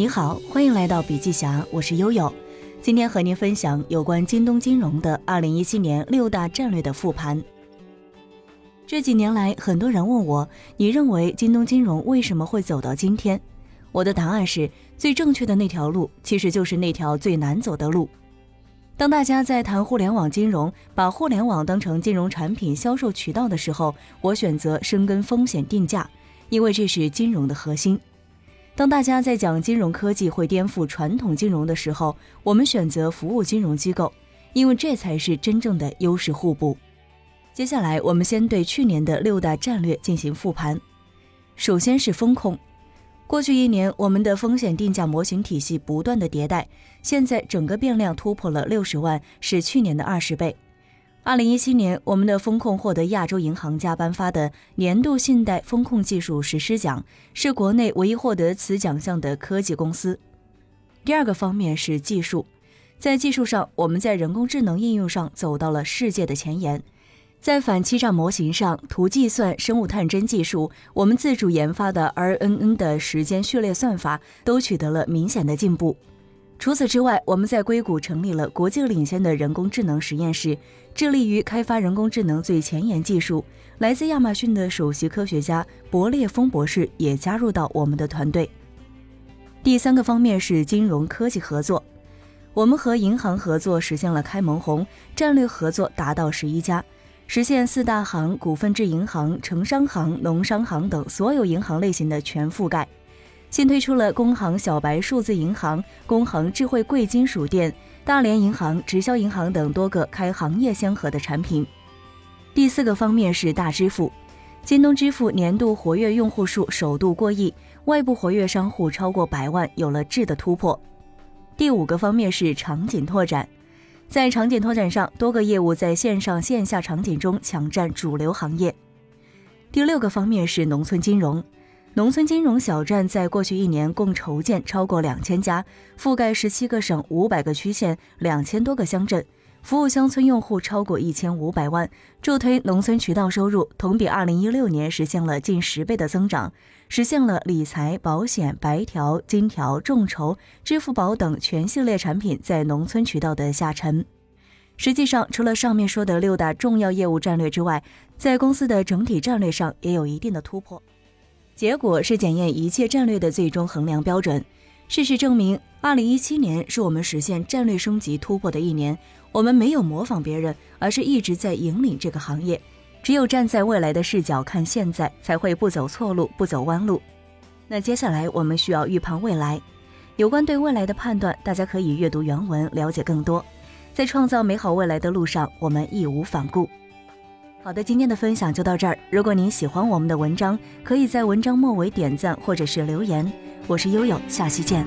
你好，欢迎来到笔记侠，我是悠悠。今天和您分享有关京东金融的二零一七年六大战略的复盘。这几年来，很多人问我，你认为京东金融为什么会走到今天？我的答案是最正确的那条路，其实就是那条最难走的路。当大家在谈互联网金融，把互联网当成金融产品销售渠道的时候，我选择深耕风险定价，因为这是金融的核心。当大家在讲金融科技会颠覆传统金融的时候，我们选择服务金融机构，因为这才是真正的优势互补。接下来，我们先对去年的六大战略进行复盘。首先是风控。过去一年，我们的风险定价模型体系不断的迭代，现在整个变量突破了六十万，是去年的二十倍。二零一七年，我们的风控获得亚洲银行家颁发的年度信贷风控技术实施奖，是国内唯一获得此奖项的科技公司。第二个方面是技术，在技术上，我们在人工智能应用上走到了世界的前沿，在反欺诈模型上，图计算、生物探针技术，我们自主研发的 RNN 的时间序列算法都取得了明显的进步。除此之外，我们在硅谷成立了国际领先的人工智能实验室，致力于开发人工智能最前沿技术。来自亚马逊的首席科学家伯列峰博士也加入到我们的团队。第三个方面是金融科技合作，我们和银行合作实现了开门红，战略合作达到十一家，实现四大行、股份制银行、城商行、农商行等所有银行类型的全覆盖。新推出了工行小白数字银行、工行智慧贵金属店、大连银行、直销银行等多个开行业先河的产品。第四个方面是大支付，京东支付年度活跃用户数首度过亿，外部活跃商户超过百万，有了质的突破。第五个方面是场景拓展，在场景拓展上，多个业务在线上线下场景中抢占主流行业。第六个方面是农村金融。农村金融小站在过去一年共筹建超过两千家，覆盖十七个省、五百个区县、两千多个乡镇，服务乡村用户超过一千五百万，助推农村渠道收入同比二零一六年实现了近十倍的增长，实现了理财、保险、白条、金条、众筹、支付宝等全系列产品在农村渠道的下沉。实际上，除了上面说的六大重要业务战略之外，在公司的整体战略上也有一定的突破。结果是检验一切战略的最终衡量标准。事实证明，二零一七年是我们实现战略升级突破的一年。我们没有模仿别人，而是一直在引领这个行业。只有站在未来的视角看现在，才会不走错路，不走弯路。那接下来我们需要预判未来。有关对未来的判断，大家可以阅读原文了解更多。在创造美好未来的路上，我们义无反顾。好的，今天的分享就到这儿。如果您喜欢我们的文章，可以在文章末尾点赞或者是留言。我是悠悠，下期见。